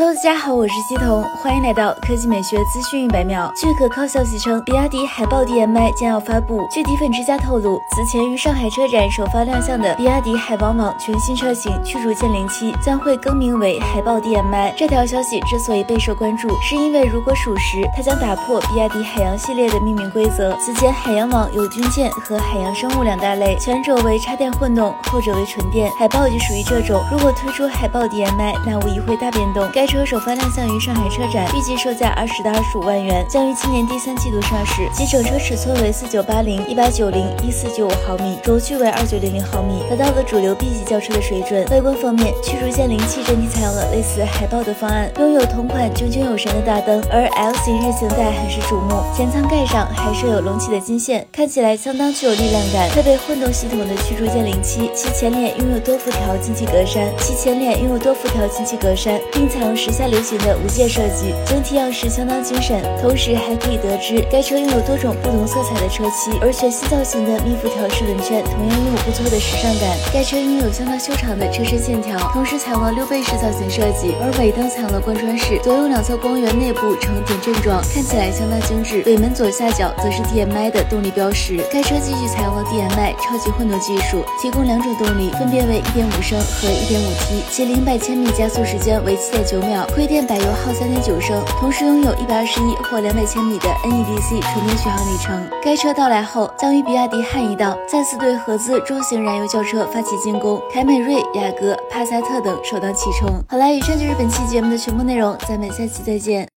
Hello，大家好，我是西彤，欢迎来到科技美学资讯一百秒。据可靠消息称，比亚迪海豹 DMI 将要发布。据迪粉之家透露，此前于上海车展首发亮相的比亚迪海王网全新车型驱逐舰零七将会更名为海豹 DMI。这条消息之所以备受关注，是因为如果属实，它将打破比亚迪海洋系列的命名规则。此前海洋网有军舰和海洋生物两大类，前者为插电混动，后者为纯电。海豹就属于这种。如果推出海豹 DMI，那无疑会大变动。该车首发亮相于上海车展，预计售价二十到二十五万元，将于今年第三季度上市。其整车尺寸为四九八零、一八九零、一四九五毫米，轴距为二九零零毫米，达到了主流 B 级轿车的水准。外观方面，驱逐舰零七整体采用了类似海豹的方案，拥有同款炯炯有神的大灯，而 L 型日行带很是瞩目。前舱盖上还设有隆起的金线，看起来相当具有力量感。配备混动系统的驱逐舰零七，其前脸拥有多辐条进气格栅，其前脸拥有多辐条进气格栅，并采用时下流行的无界设计，整体样式相当精神。同时还可以得知，该车拥有多种不同色彩的车漆，而全新造型的密辐条式轮圈同样拥有不错的时尚感。该车拥有相当修长的车身线条，同时采用了溜背式造型设计，而尾灯采用了贯穿式，左右两侧光源内部呈点阵状，看起来相当精致。尾门左下角则是 DMI 的动力标识。该车继续采用了 DMI 超级混动技术，提供两种动力，分别为1.5升和 1.5T，其零百千米加速时间为7.9秒，亏电百油耗三点九升，同时拥有一百二十一或两百千米的 NEDC 纯电续航里程。该车到来后，将与比亚迪汉一道再次对合资中型燃油轿车发起进攻，凯美瑞、雅阁、帕萨特等首当其冲。好了，以上就是本期节目的全部内容，咱们下期再见。